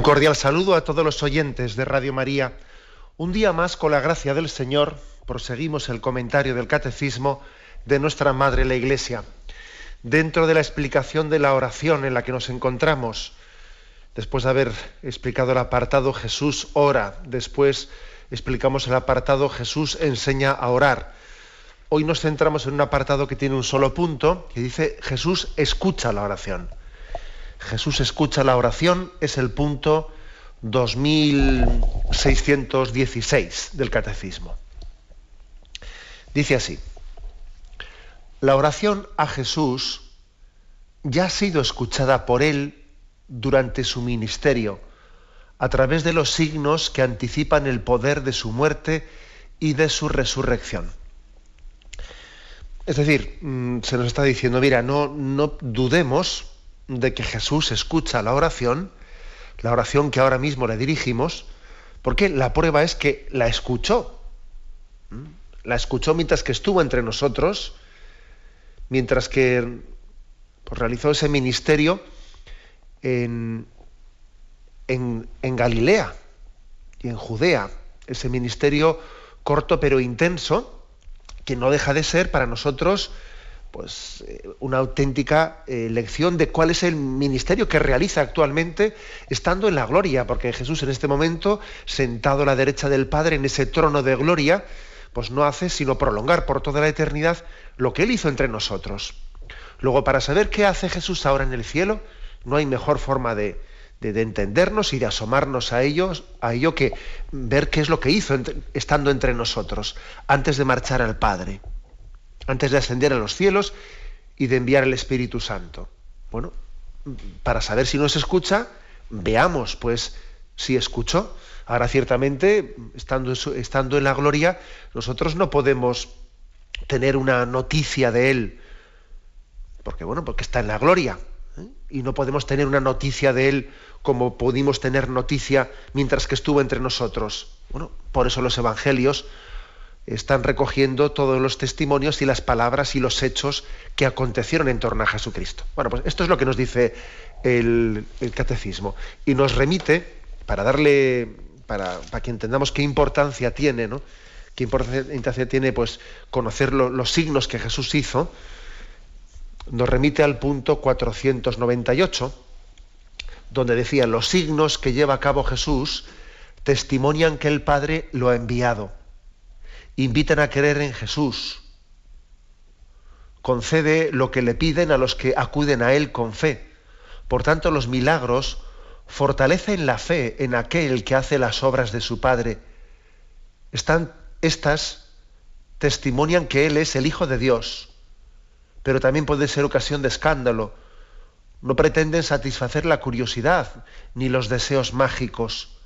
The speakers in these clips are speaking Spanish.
Un cordial saludo a todos los oyentes de Radio María. Un día más, con la gracia del Señor, proseguimos el comentario del Catecismo de nuestra Madre la Iglesia. Dentro de la explicación de la oración en la que nos encontramos, después de haber explicado el apartado Jesús ora, después explicamos el apartado Jesús enseña a orar. Hoy nos centramos en un apartado que tiene un solo punto, que dice Jesús escucha la oración. Jesús escucha la oración es el punto 2616 del Catecismo. Dice así, la oración a Jesús ya ha sido escuchada por él durante su ministerio, a través de los signos que anticipan el poder de su muerte y de su resurrección. Es decir, mm, se nos está diciendo, mira, no, no dudemos de que Jesús escucha la oración, la oración que ahora mismo le dirigimos, porque la prueba es que la escuchó. ¿Mm? La escuchó mientras que estuvo entre nosotros, mientras que pues, realizó ese ministerio en, en, en Galilea y en Judea, ese ministerio corto pero intenso, que no deja de ser para nosotros pues eh, una auténtica eh, lección de cuál es el ministerio que realiza actualmente estando en la gloria, porque Jesús en este momento, sentado a la derecha del Padre en ese trono de gloria, pues no hace sino prolongar por toda la eternidad lo que Él hizo entre nosotros. Luego, para saber qué hace Jesús ahora en el cielo, no hay mejor forma de, de, entendernos y de asomarnos a ellos, a ello que ver qué es lo que hizo estando entre nosotros, antes de marchar al Padre antes de ascender a los cielos y de enviar el Espíritu Santo. Bueno, para saber si nos escucha, veamos pues si escuchó. Ahora ciertamente, estando, en la gloria, nosotros no podemos tener una noticia de Él, porque bueno, porque está en la gloria, ¿eh? y no podemos tener una noticia de Él como pudimos tener noticia mientras que estuvo entre nosotros. Bueno, por eso los evangelios están recogiendo todos los testimonios y las palabras y los hechos que acontecieron en torno a Jesucristo. Bueno, pues esto es lo que nos dice el, catecismo y nos remite para darle, para, que entendamos qué importancia tiene, ¿no? Qué importancia tiene, pues, conocer los signos que Jesús hizo. Nos remite al punto 498, donde decía los signos que lleva a cabo Jesús testimonian que el Padre lo ha enviado invitan a creer en Jesús. Concede lo que le piden a los que acuden a Él con fe. Por tanto, los milagros fortalecen la fe en aquel que hace las obras de su Padre. Están, estas testimonian que Él es el Hijo de Dios, pero también puede ser ocasión de escándalo. No pretenden satisfacer la curiosidad ni los deseos mágicos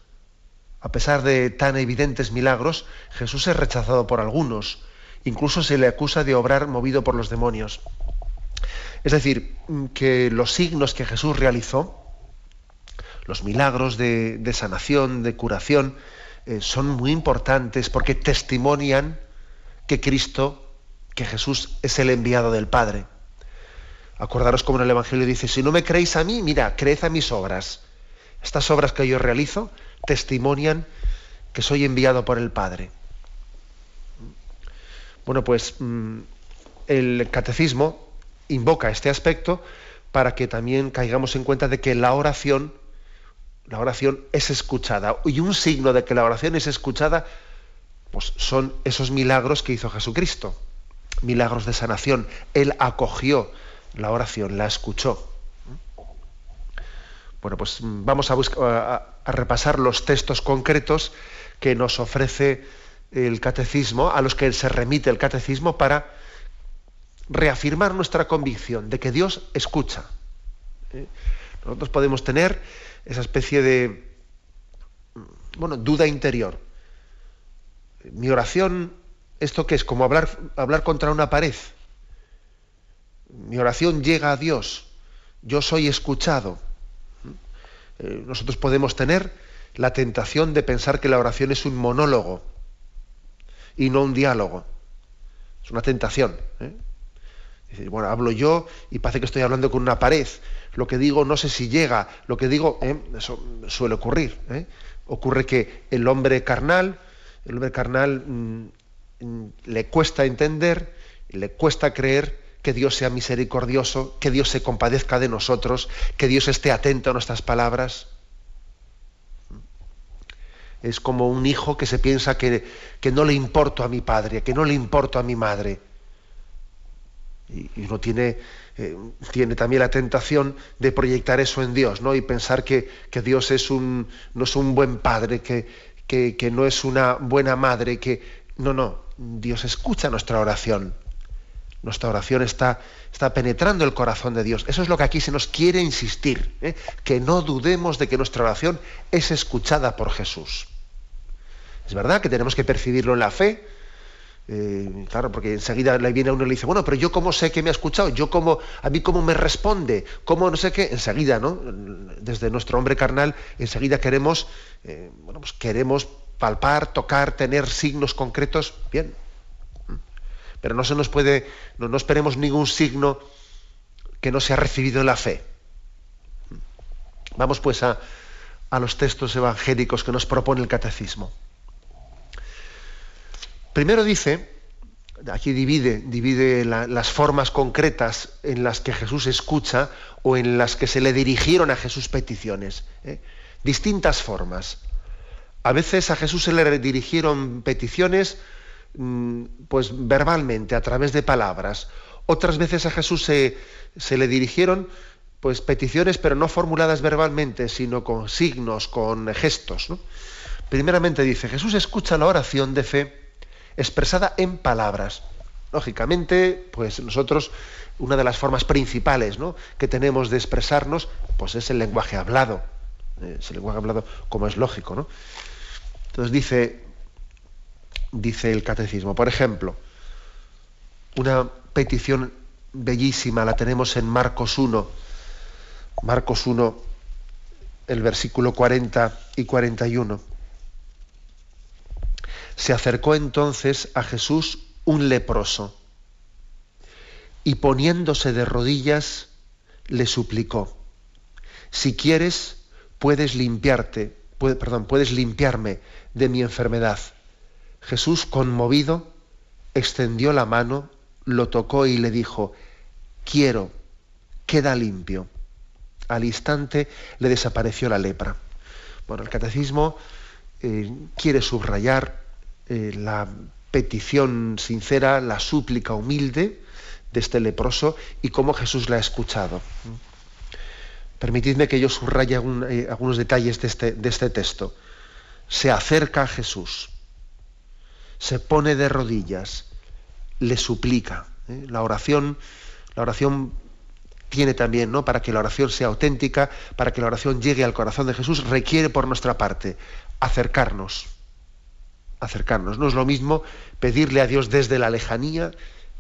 a pesar de tan evidentes milagros, Jesús es rechazado por algunos. Incluso se le acusa de obrar movido por los demonios. Es decir, que los signos que Jesús realizó, los milagros de, sanación, de curación, eh, son muy importantes porque testimonian que Cristo, que Jesús es el enviado del Padre. Acordaros como en el Evangelio dice, si no me creéis a mí, mira, creed a mis obras. Estas obras que yo realizo testimonian que soy enviado por el Padre. Bueno, pues mm, el catecismo invoca este aspecto para que también caigamos en cuenta de que la oración, la oración es escuchada. Y un signo de que la oración es escuchada, pues son esos milagros que hizo Jesucristo. Milagros de sanación. Él acogió la oración, la escuchó. Bueno, pues mm, vamos a, repasar los textos concretos que nos ofrece el catecismo, a los que se remite el catecismo para reafirmar nuestra convicción de que Dios escucha. ¿Eh? Nosotros podemos tener esa especie de, bueno, duda interior. Mi oración, ¿esto qué es? Como hablar, hablar contra una pared. Mi oración llega a Dios. Yo soy escuchado. Eh, nosotros podemos tener la tentación de pensar que la oración es un monólogo y no un diálogo. Es una tentación. ¿eh? bueno, hablo yo y parece que estoy hablando con una pared. Lo que digo no sé si llega. Lo que digo, ¿eh? eso suele ocurrir. Ocurre que el hombre carnal, el hombre carnal mm, mm, le cuesta entender, le cuesta creer que Dios sea misericordioso, que Dios se compadezca de nosotros, que Dios esté atento a nuestras palabras. Es como un hijo que se piensa que, que no le importo a mi padre, que no le importo a mi madre. Y, uno tiene, eh, tiene también la tentación de proyectar eso en Dios, ¿no? Y pensar que, que Dios es un, no es un buen padre, que, que, que no es una buena madre, que. No, no. Dios escucha nuestra oración. Nuestra oración está, está, penetrando el corazón de Dios. Eso es lo que aquí se nos quiere insistir, ¿eh? que no dudemos de que nuestra oración es escuchada por Jesús. Es verdad que tenemos que percibirlo en la fe, eh, claro, porque enseguida le viene a uno y le dice, bueno, pero yo cómo sé que me ha escuchado, yo cómo, a mí cómo me responde, cómo no sé qué, enseguida, ¿no? Desde nuestro hombre carnal, enseguida queremos, eh, bueno, pues queremos palpar, tocar, tener signos concretos, bien, pero no se nos puede, no, esperemos ningún signo que no se ha recibido en la fe. Vamos pues a, los textos evangélicos que nos propone el catecismo. Primero dice, aquí divide, divide las formas concretas en las que Jesús escucha o en las que se le dirigieron a Jesús peticiones. ¿eh? Distintas formas. A veces a Jesús se le dirigieron peticiones pues verbalmente, a través de palabras. Otras veces a Jesús se, le dirigieron pues peticiones, pero no formuladas verbalmente, sino con signos, con gestos. Primeramente dice, Jesús escucha la oración de fe expresada en palabras. Lógicamente, pues nosotros, una de las formas principales que tenemos de expresarnos, pues es el lenguaje hablado. Es el lenguaje hablado, como es lógico. ¿no? Entonces dice, dice el catecismo. Por ejemplo, una petición bellísima la tenemos en Marcos 1. Marcos 1, el versículo 40 y 41. Se acercó entonces a Jesús un leproso y poniéndose de rodillas le suplicó, si quieres puedes limpiarte, perdón, puedes limpiarme de mi enfermedad. Jesús, conmovido, extendió la mano, lo tocó y le dijo, quiero, queda limpio. Al instante le desapareció la lepra. Bueno, el catecismo eh, quiere subrayar eh, la petición sincera, la súplica humilde de este leproso y cómo Jesús la ha escuchado. Permitidme que yo subraye eh, algunos detalles de este, de este texto. Se acerca a Jesús se pone de rodillas, le suplica. ¿eh? La oración, la oración tiene también, ¿no? Para que la oración sea auténtica, para que la oración llegue al corazón de Jesús, requiere por nuestra parte acercarnos. Acercarnos. No es lo mismo pedirle a Dios desde la lejanía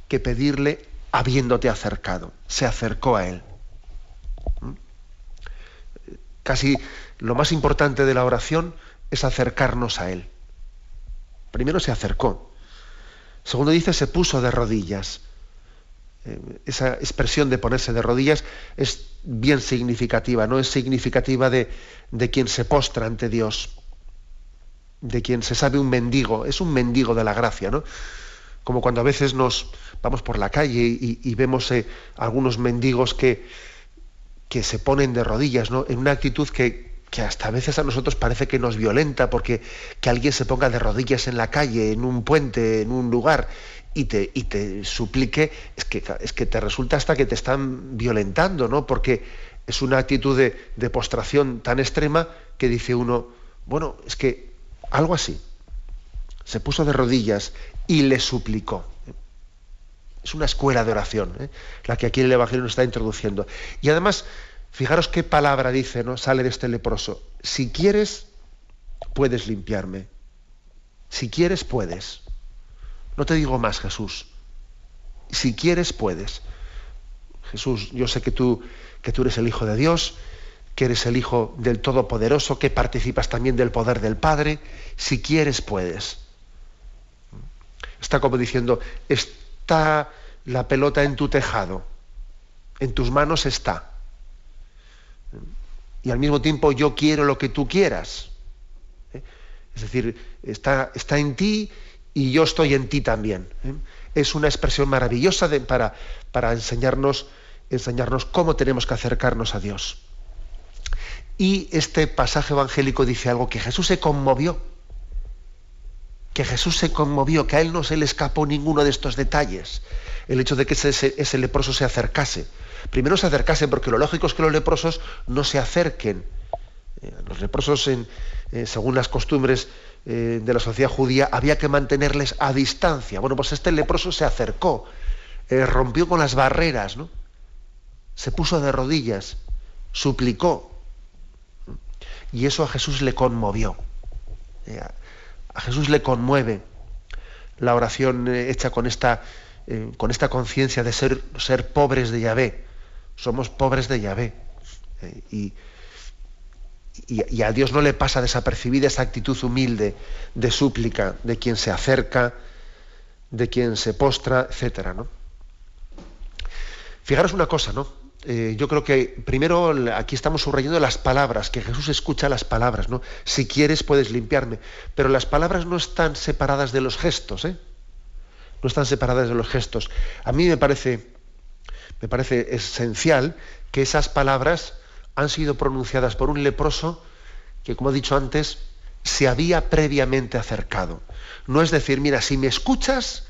que pedirle habiéndote acercado. Se acercó a Él. ¿Mm? Casi lo más importante de la oración es acercarnos a Él. Primero se acercó. Segundo dice, se puso de rodillas. Eh, esa expresión de ponerse de rodillas es bien significativa, no es significativa de, quien se postra ante Dios, de quien se sabe un mendigo, es un mendigo de la gracia, ¿no? Como cuando a veces nos vamos por la calle y, vemos eh, algunos mendigos que, que se ponen de rodillas, ¿no? En una actitud que, que hasta a veces a nosotros parece que nos violenta, porque que alguien se ponga de rodillas en la calle, en un puente, en un lugar, y te, y te suplique, es que, es que te resulta hasta que te están violentando, ¿no? Porque es una actitud de, postración tan extrema que dice uno, bueno, es que algo así. Se puso de rodillas y le suplicó. Es una escuela de oración, ¿eh? la que aquí el Evangelio nos está introduciendo. Y además, Fijaros qué palabra dice, ¿no? Sale de este leproso. Si quieres, puedes limpiarme. Si quieres, puedes. No te digo más, Jesús. Si quieres, puedes. Jesús, yo sé que tú, que tú eres el Hijo de Dios, que eres el Hijo del Todopoderoso, que participas también del poder del Padre. Si quieres, puedes. Está como diciendo, está la pelota en tu tejado, en tus manos está. Y al mismo tiempo yo quiero lo que tú quieras. ¿Eh? Es decir, está, está, en ti y yo estoy en ti también. ¿eh? Es una expresión maravillosa para, para enseñarnos, enseñarnos cómo tenemos que acercarnos a Dios. Y este pasaje evangélico dice algo que Jesús se conmovió, que Jesús se conmovió, que a él no se le escapó ninguno de estos detalles, el hecho de que ese, leproso se acercase. Primero se acercase porque lo lógico es que los leprosos no se acerquen. Eh, los leprosos, en, eh, según las costumbres eh, de la sociedad judía, había que mantenerles a distancia. Bueno, pues este leproso se acercó, rompió con las barreras, ¿no? se puso de rodillas, suplicó, y eso a Jesús le conmovió. A Jesús le conmueve la oración hecha con esta, con esta conciencia de ser, ser pobres de Yahvé. Somos pobres de Yahvé. y, y, a Dios no le pasa desapercibida esa actitud humilde de súplica de quien se acerca, de quien se postra, etcétera, ¿no? Fijaros una cosa, ¿no? Eh, yo creo que primero aquí estamos subrayando las palabras, que Jesús escucha las palabras, ¿no? Si quieres puedes limpiarme, pero las palabras no están separadas de los gestos, ¿eh? No están separadas de los gestos. A mí me parece, me parece esencial que esas palabras han sido pronunciadas por un leproso que, como he dicho antes, se había previamente acercado. No es decir, mira, si me escuchas,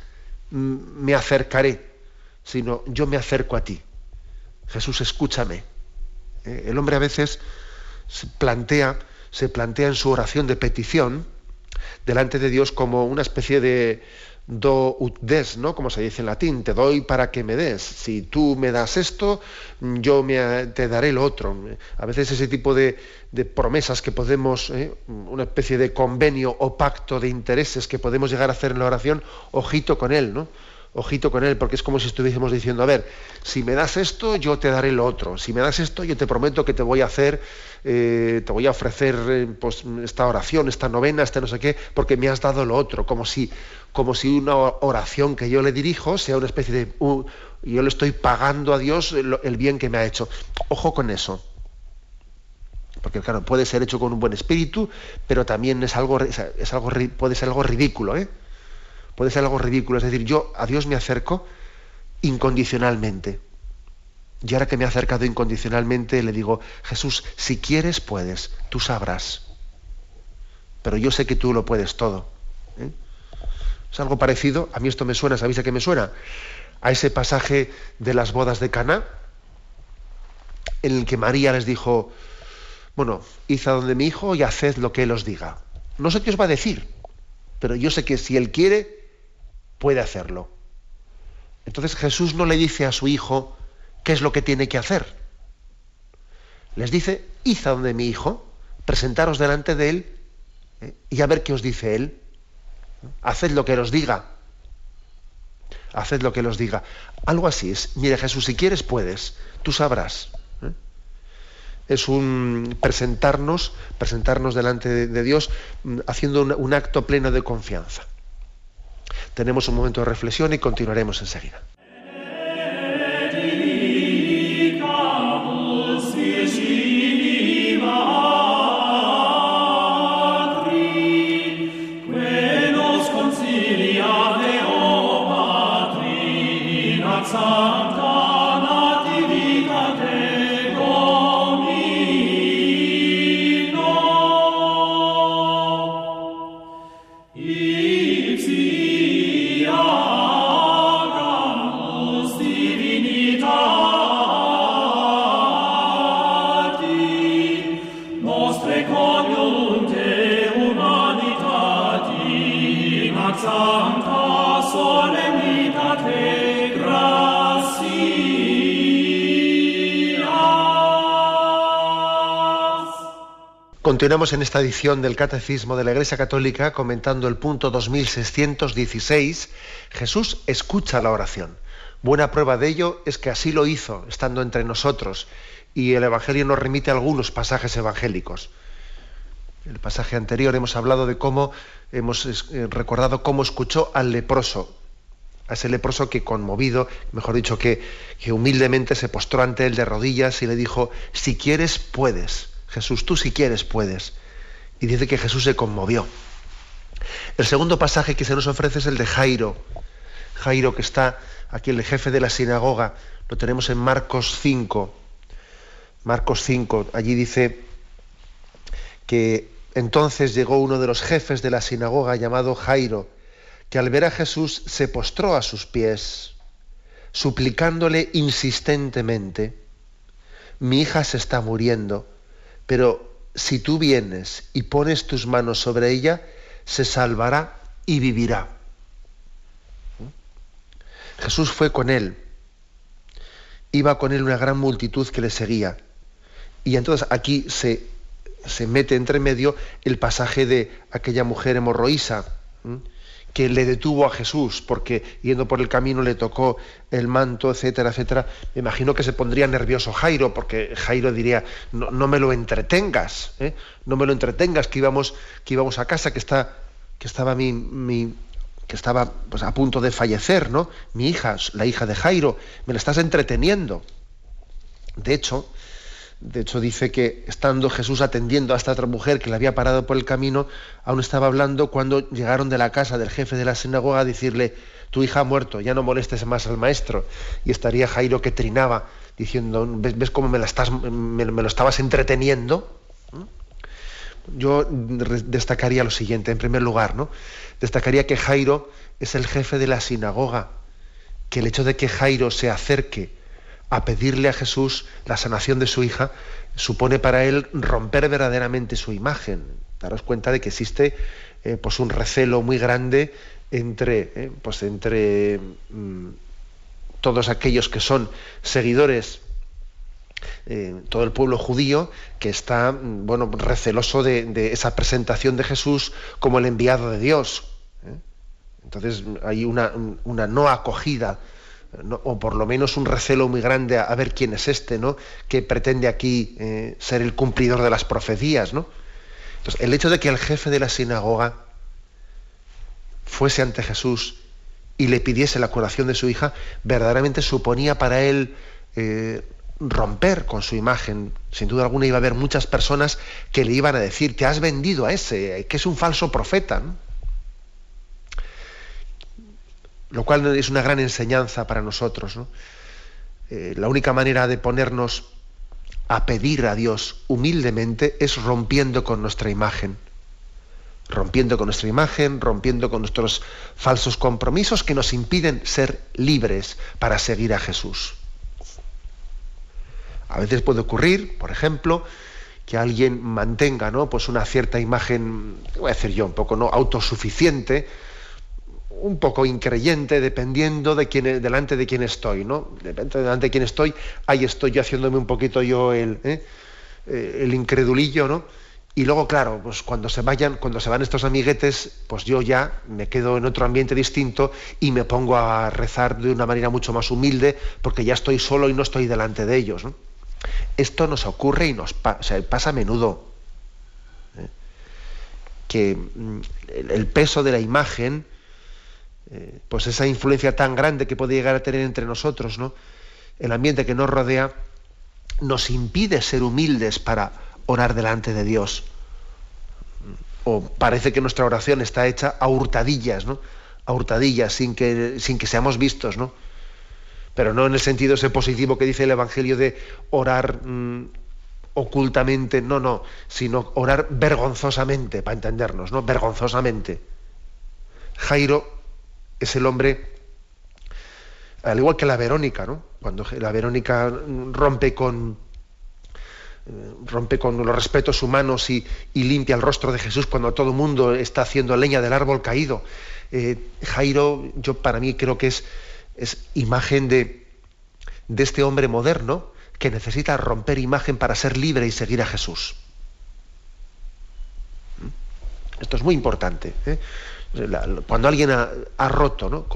me acercaré, sino yo me acerco a ti. Jesús, escúchame. Eh, el hombre a veces se plantea, se plantea en su oración de petición delante de Dios como una especie de do ut des, ¿no? Como se dice en latín, te doy para que me des. Si tú me das esto, yo me, te daré lo otro. A veces ese tipo de, promesas que podemos, ¿eh? una especie de convenio o pacto de intereses que podemos llegar a hacer en la oración, ojito con él, ¿no? ojito con él, porque es como si estuviésemos diciendo, a ver, si me das esto, yo te daré lo otro. Si me das esto, yo te prometo que te voy a hacer, eh, te voy a ofrecer eh, pues, esta oración, esta novena, este no sé qué, porque me has dado lo otro. Como si, como si una oración que yo le dirijo sea una especie de... yo le estoy pagando a Dios el, bien que me ha hecho. Ojo con eso. Porque claro, puede ser hecho con un buen espíritu, pero también es algo, es algo puede ser algo ridículo, ¿eh? puede ser algo ridículo. Es decir, yo a Dios me acerco incondicionalmente. Y ahora que me he acercado incondicionalmente, le digo, Jesús, si quieres, puedes, tú sabrás. Pero yo sé que tú lo puedes todo. ¿eh? Es algo parecido, a mí esto me suena, ¿sabéis a qué me suena? A ese pasaje de las bodas de Cana, en el que María les dijo, bueno, id a donde mi hijo y haced lo que él os diga. No sé qué os va a decir, pero yo sé que si él quiere, puede hacerlo. Entonces Jesús no le dice a su hijo qué es lo que tiene que hacer. Les dice, id a donde mi hijo, presentaros delante de él eh, y a ver qué os dice él. Haced lo que os diga. Haced lo que os diga. Algo así es. Mire Jesús, si quieres puedes, tú sabrás. ¿eh? Es un presentarnos, presentarnos delante de, Dios mm, haciendo un acto pleno de confianza. Tenemos un momento de reflexión y continuaremos enseguida. Continuamos en esta edición del Catecismo de la Iglesia Católica comentando el punto 2616. Jesús escucha la oración. Buena prueba de ello es que así lo hizo, estando entre nosotros, y el Evangelio nos remite algunos pasajes evangélicos. En el pasaje anterior hemos hablado de cómo, hemos eh, recordado cómo escuchó al leproso, a ese leproso que conmovido, mejor dicho, que, que humildemente se postró ante él de rodillas y le dijo, si quieres, puedes Jesús, tú si quieres puedes. Y dice que Jesús se conmovió. El segundo pasaje que se nos ofrece es el de Jairo. Jairo que está aquí el jefe de la sinagoga. Lo tenemos en Marcos 5. Marcos 5. Allí dice que entonces llegó uno de los jefes de la sinagoga llamado Jairo, que al ver a Jesús se postró a sus pies, suplicándole insistentemente, mi hija se está muriendo pero si tú vienes y pones tus manos sobre ella, se salvará y vivirá. Jesús fue con él. Iba con él una gran multitud que le seguía. Y entonces aquí se, se mete entre medio el pasaje de aquella mujer hemorroísa que le detuvo a Jesús porque yendo por el camino le tocó el manto, etcétera, etcétera. Me imagino que se pondría nervioso Jairo porque Jairo diría, no, me lo entretengas, ¿eh? no me lo entretengas, que íbamos, que íbamos a casa, que, está, que estaba mi, mi que estaba pues, a punto de fallecer, ¿no? Mi hija, la hija de Jairo, me la estás entreteniendo. De hecho, de hecho, dice que estando Jesús atendiendo a esta otra mujer que le había parado por el camino, aún estaba hablando cuando llegaron de la casa del jefe de la sinagoga a decirle, tu hija ha muerto, ya no molestes más al maestro. Y estaría Jairo que trinaba, diciendo, ¿ves, cómo me, la estás, me, lo estabas entreteniendo? ¿Mm? Yo destacaría lo siguiente, en primer lugar, ¿no? Destacaría que Jairo es el jefe de la sinagoga, que el hecho de que Jairo se acerque, a pedirle a Jesús la sanación de su hija, supone para él romper verdaderamente su imagen. Daros cuenta de que existe eh, pues un recelo muy grande entre, eh, pues entre mm, todos aquellos que son seguidores, eh, todo el pueblo judío, que está mm, bueno, receloso de, esa presentación de Jesús como el enviado de Dios. Entonces hay una, una no acogida o por lo menos un recelo muy grande a, ver quién es este, ¿no? Que pretende aquí eh, ser el cumplidor de las profecías, ¿no? Entonces, el hecho de que el jefe de la sinagoga fuese ante Jesús y le pidiese la curación de su hija, verdaderamente suponía para él eh, romper con su imagen. Sin duda alguna iba a haber muchas personas que le iban a decir, te has vendido a ese, que es un falso profeta. ¿no? Lo cual es una gran enseñanza para nosotros. Eh, la única manera de ponernos a pedir a Dios humildemente es rompiendo con nuestra imagen. Rompiendo con nuestra imagen, rompiendo con nuestros falsos compromisos que nos impiden ser libres para seguir a Jesús. A veces puede ocurrir, por ejemplo, que alguien mantenga ¿no? pues una cierta imagen, voy a decir yo, un poco ¿no? autosuficiente, un poco increyente dependiendo de quién, delante de quién estoy, ¿no? Depende delante de quién estoy, ahí estoy yo haciéndome un poquito yo el, ¿eh? Eh, el incredulillo, ¿no? Y luego, claro, pues cuando se vayan, cuando se van estos amiguetes, pues yo ya me quedo en otro ambiente distinto y me pongo a rezar de una manera mucho más humilde porque ya estoy solo y no estoy delante de ellos. Esto nos ocurre y nos pasa a menudo. ¿eh? Que mm, el peso de la imagen eh, pues esa influencia tan grande que puede llegar a tener entre nosotros, ¿no? El ambiente que nos rodea nos impide ser humildes para orar delante de Dios. O parece que nuestra oración está hecha a hurtadillas, ¿no? A hurtadillas, sin que, sin que seamos vistos, ¿no? Pero no en el sentido ese positivo que dice el Evangelio de orar mm, ocultamente, no, no, sino orar vergonzosamente, para entendernos, ¿no? Vergonzosamente. Jairo es el hombre, al igual que la Verónica, ¿no? Cuando la Verónica rompe con, eh, rompe con los respetos humanos y, limpia el rostro de Jesús cuando todo el mundo está haciendo leña del árbol caído. Eh, Jairo, yo para mí creo que es, es imagen de, de este hombre moderno que necesita romper imagen para ser libre y seguir a Jesús. Esto es muy importante. ¿eh? Cuando alguien ha, roto ¿no?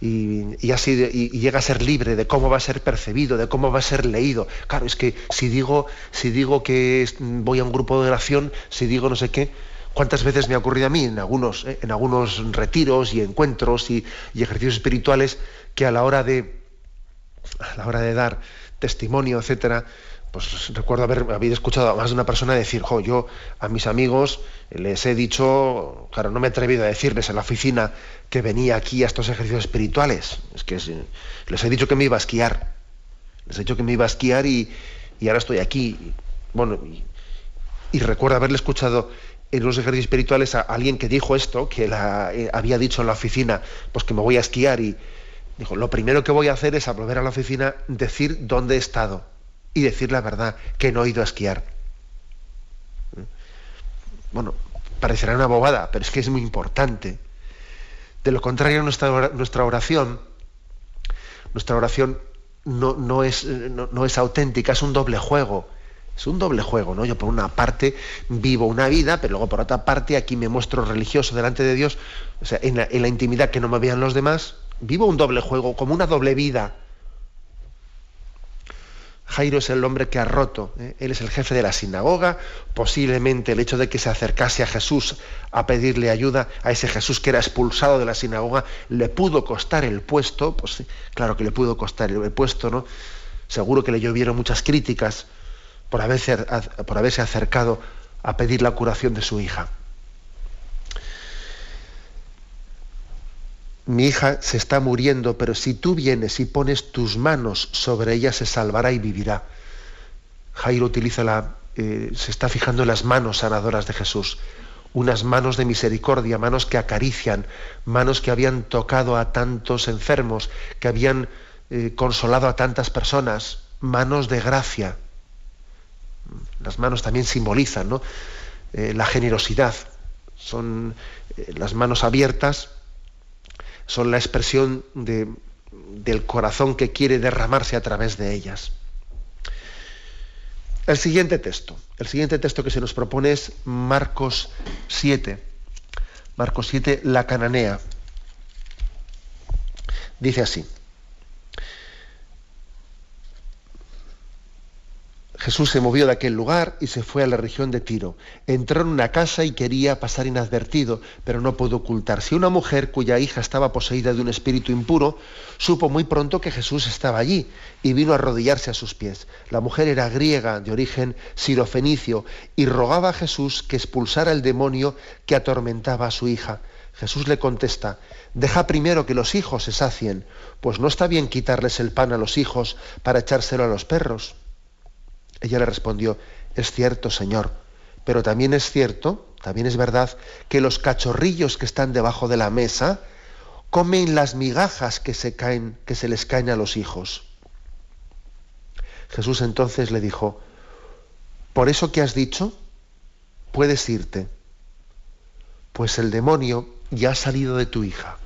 Y, y, llega a ser libre de cómo va a ser percibido, de cómo va a ser leído. Claro, es que si digo, si digo que voy a un grupo de oración, si digo no sé qué, ¿cuántas veces me ha ocurrido a mí en algunos, ¿eh? en algunos retiros y encuentros y, ejercicios espirituales que a la hora de a la hora de dar testimonio, etcétera, pues recuerdo haber, haber escuchado a más de una persona decir, jo, yo a mis amigos les he dicho, claro, no me he atrevido a decirles en la oficina que venía aquí a estos ejercicios espirituales. Es que les he dicho que me iba a esquiar. Les he dicho que me iba a esquiar y, ahora estoy aquí. Bueno, y, recuerdo haberle escuchado en los ejercicios espirituales a alguien que dijo esto, que la, eh, había dicho en la oficina, pues que me voy a esquiar y dijo, lo primero que voy a hacer es a volver a la oficina, decir dónde he estado y decir la verdad, que no he ido a esquiar. Bueno, parecerá una bobada, pero es que es muy importante. De lo contrario, nuestra, oración, nuestra oración no, no, es, no, es, auténtica, es un doble juego. Es un doble juego, ¿no? Yo por una parte vivo una vida, pero luego por otra parte aquí me muestro religioso delante de Dios, o sea, en la, en la intimidad que no me vean los demás, vivo un doble juego, como una doble vida. Jairo es el hombre que ha roto, ¿eh? él es el jefe de la sinagoga, posiblemente el hecho de que se acercase a Jesús a pedirle ayuda, a ese Jesús que era expulsado de la sinagoga, le pudo costar el puesto, pues claro que le pudo costar el puesto, ¿no? Seguro que le llovieron muchas críticas por haberse, por haberse acercado a pedir la curación de su hija. Mi hija se está muriendo, pero si tú vienes y pones tus manos sobre ella, se salvará y vivirá. Jairo utiliza la, eh, se está fijando en las manos sanadoras de Jesús, unas manos de misericordia, manos que acarician, manos que habían tocado a tantos enfermos, que habían eh, consolado a tantas personas, manos de gracia. Las manos también simbolizan ¿no? Eh, la generosidad, son las manos abiertas son la expresión del corazón que quiere derramarse a través de ellas. El siguiente texto, el siguiente texto que se nos propone es Marcos 7. Marcos 7, la cananea. Dice así. Jesús se movió de aquel lugar y se fue a la región de Tiro. Entró en una casa y quería pasar inadvertido, pero no pudo ocultarse. Una mujer cuya hija estaba poseída de un espíritu impuro supo muy pronto que Jesús estaba allí y vino a arrodillarse a sus pies. La mujer era griega, de origen sirofenicio, y rogaba a Jesús que expulsara el demonio que atormentaba a su hija. Jesús le contesta, deja primero que los hijos se sacien, pues no está bien quitarles el pan a los hijos para echárselo a los perros. Ella le respondió, es cierto, Señor, pero también es cierto, también es verdad, que los cachorrillos que están debajo de la mesa comen las migajas que se, caen, que se les caen a los hijos. Jesús entonces le dijo, por eso que has dicho, puedes irte, pues el demonio ya ha salido de tu hija.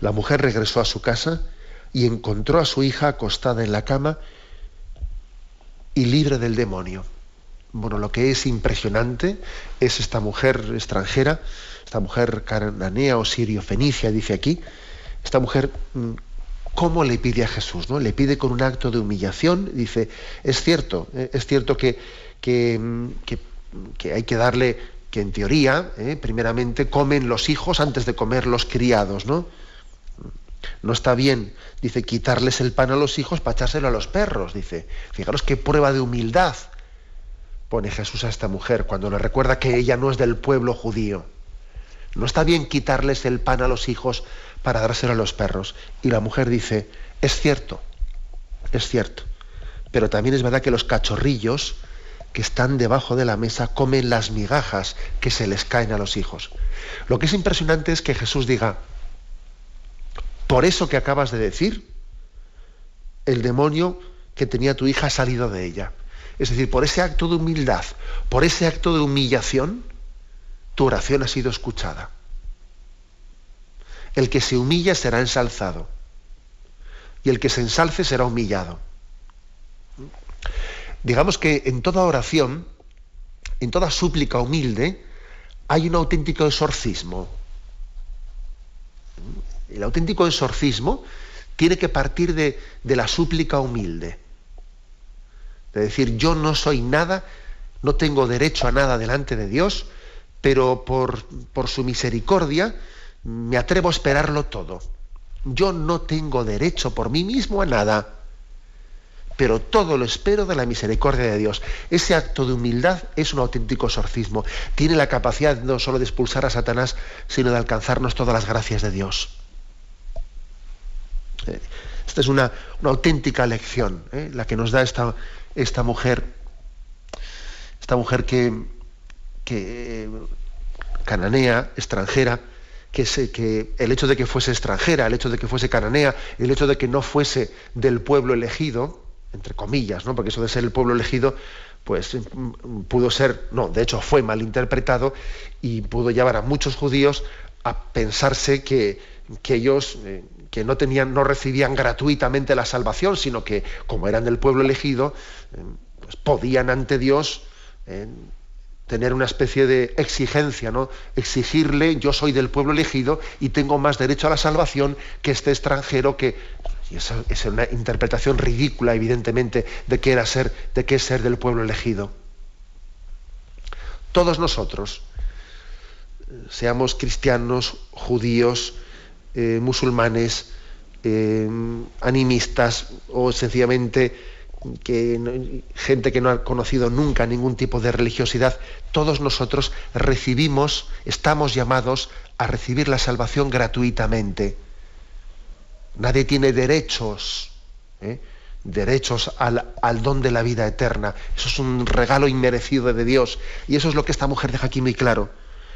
La mujer regresó a su casa y encontró a su hija acostada en la cama y libre del demonio. Bueno, lo que es impresionante es esta mujer extranjera, esta mujer cananea o sirio-fenicia, dice aquí, esta mujer, mm, ¿cómo le pide a Jesús? ¿no? Le pide con un acto de humillación, dice, es cierto, eh, es cierto que, mm, que, que, hay que darle, que en teoría, eh, primeramente, comen los hijos antes de comer los criados, ¿no? No está bien, dice, quitarles el pan a los hijos para echárselo a los perros, dice. Fijaros qué prueba de humildad pone Jesús a esta mujer cuando le recuerda que ella no es del pueblo judío. No está bien quitarles el pan a los hijos para dárselo a los perros. Y la mujer dice, es cierto, es cierto. Pero también es verdad que los cachorrillos que están debajo de la mesa comen las migajas que se les caen a los hijos. Lo que es impresionante es que Jesús diga, por eso que acabas de decir, el demonio que tenía tu hija ha salido de ella. Es decir, por ese acto de humildad, por ese acto de humillación, tu oración ha sido escuchada. El que se humilla será ensalzado y el que se ensalce será humillado. Digamos que en toda oración en toda súplica humilde, hay un auténtico exorcismo. El auténtico exorcismo tiene que partir de, la súplica humilde. De decir, yo no soy nada, no tengo derecho a nada delante de Dios, pero por, por su misericordia me atrevo a esperarlo todo. Yo no tengo derecho por mí mismo a nada, pero todo lo espero de la misericordia de Dios. Ese acto de humildad es un auténtico exorcismo. Tiene la capacidad no solo de expulsar a Satanás, sino de alcanzarnos todas las gracias de Dios. Eh, esta es una, auténtica lección, ¿eh? la que nos da esta, mujer, esta mujer que, que cananea, extranjera, que, que, el hecho de que fuese extranjera, el hecho de que fuese cananea, el hecho de que no fuese del pueblo elegido, entre comillas, ¿no? porque eso de ser el pueblo elegido, pues pudo ser, no, de hecho fue mal interpretado y pudo llevar a muchos judíos a pensarse que, que ellos eh, que no tenían, no recibían gratuitamente la salvación, sino que como eran del pueblo elegido, eh, pues podían ante Dios eh, tener una especie de exigencia, ¿no? Exigirle, yo soy del pueblo elegido y tengo más derecho a la salvación que este extranjero que y esa es una interpretación ridícula, evidentemente, de qué era ser, de qué es ser del pueblo elegido. Todos nosotros, seamos cristianos, judíos, eh, musulmanes, eh, animistas o sencillamente que gente que no ha conocido nunca ningún tipo de religiosidad, todos nosotros recibimos, estamos llamados a recibir la salvación gratuitamente. Nadie tiene derechos, ¿eh? derechos al, al, don de la vida eterna. Eso es un regalo inmerecido de Dios. Y eso es lo que esta mujer deja aquí muy claro.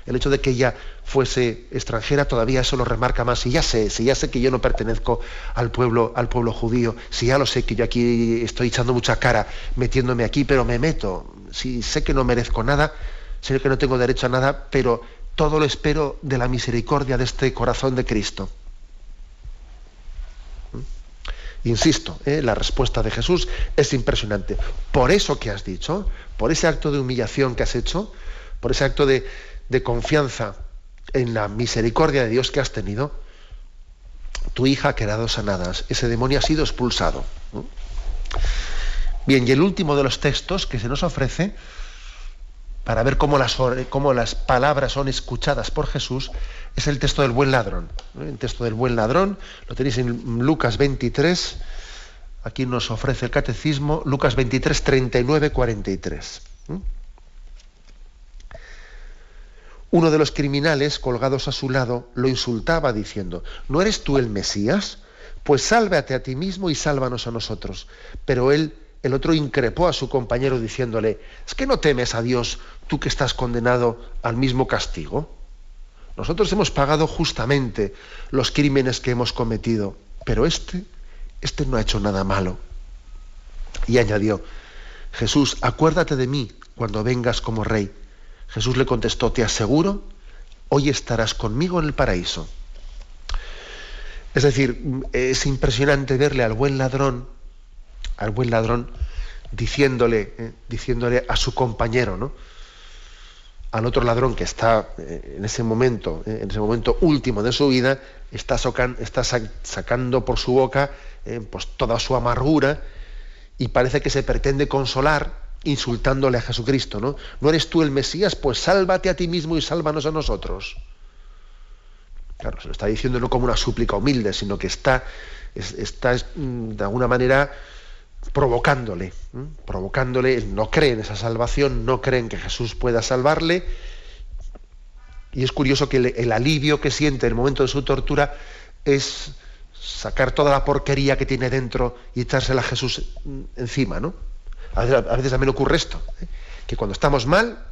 El hecho de que ella fuese extranjera todavía eso lo remarca más. Si ya sé, si ya sé que yo no pertenezco al pueblo, al pueblo judío, si ya lo sé que yo aquí estoy echando mucha cara metiéndome aquí, pero me meto. Si sé que no merezco nada, sé que no tengo derecho a nada, pero todo lo espero de la misericordia de este corazón de Cristo. ¿Mm? Insisto, ¿eh? la respuesta de Jesús es impresionante. Por eso que has dicho, por ese acto de humillación que has hecho, por ese acto de, de confianza en la misericordia de Dios que has tenido, tu hija ha quedado sanada, ese demonio ha sido expulsado. Bien, y el último de los textos que se nos ofrece, para ver cómo las, cómo las palabras son escuchadas por Jesús, es el texto del buen ladrón. El texto del buen ladrón lo tenéis en Lucas 23, aquí nos ofrece el catecismo, Lucas 23, 39, 43. Uno de los criminales colgados a su lado lo insultaba diciendo, ¿no eres tú el Mesías? Pues sálvate a ti mismo y sálvanos a nosotros. Pero él, el otro, increpó a su compañero diciéndole, ¿es que no temes a Dios tú que estás condenado al mismo castigo? Nosotros hemos pagado justamente los crímenes que hemos cometido, pero este, este no ha hecho nada malo. Y añadió, Jesús, acuérdate de mí cuando vengas como rey. Jesús le contestó, te aseguro, hoy estarás conmigo en el paraíso. Es decir, es impresionante verle al buen ladrón, al buen ladrón, diciéndole, eh, diciéndole a su compañero, ¿no? al otro ladrón que está eh, en ese momento, eh, en ese momento último de su vida, está, sacando por su boca pues toda su amargura y parece que se pretende consolar insultándole a Jesucristo, ¿no? ¿No eres tú el Mesías? Pues sálvate a ti mismo y sálvanos a nosotros. Claro, se lo está diciendo no como una súplica humilde, sino que está, está mm, de alguna manera provocándole, provocándole, no cree en esa salvación, no cree en que Jesús pueda salvarle. Y es curioso que el alivio que siente en el momento de su tortura es sacar toda la porquería que tiene dentro y echársela a Jesús mm, encima, ¿no? A veces, también ocurre esto, ¿eh? que cuando estamos mal,